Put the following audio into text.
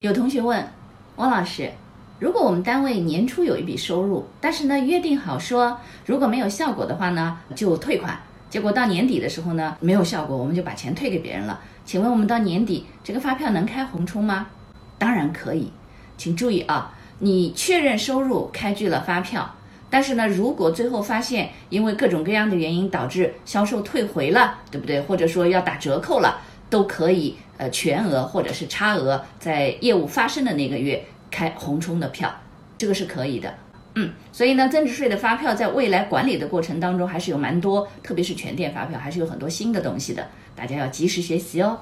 有同学问汪老师，如果我们单位年初有一笔收入，但是呢约定好说如果没有效果的话呢就退款，结果到年底的时候呢没有效果，我们就把钱退给别人了。请问我们到年底这个发票能开红冲吗？当然可以，请注意啊，你确认收入开具了发票，但是呢如果最后发现因为各种各样的原因导致销售退回了，对不对？或者说要打折扣了。都可以，呃，全额或者是差额，在业务发生的那个月开红冲的票，这个是可以的。嗯，所以呢，增值税的发票在未来管理的过程当中，还是有蛮多，特别是全店发票，还是有很多新的东西的，大家要及时学习哦。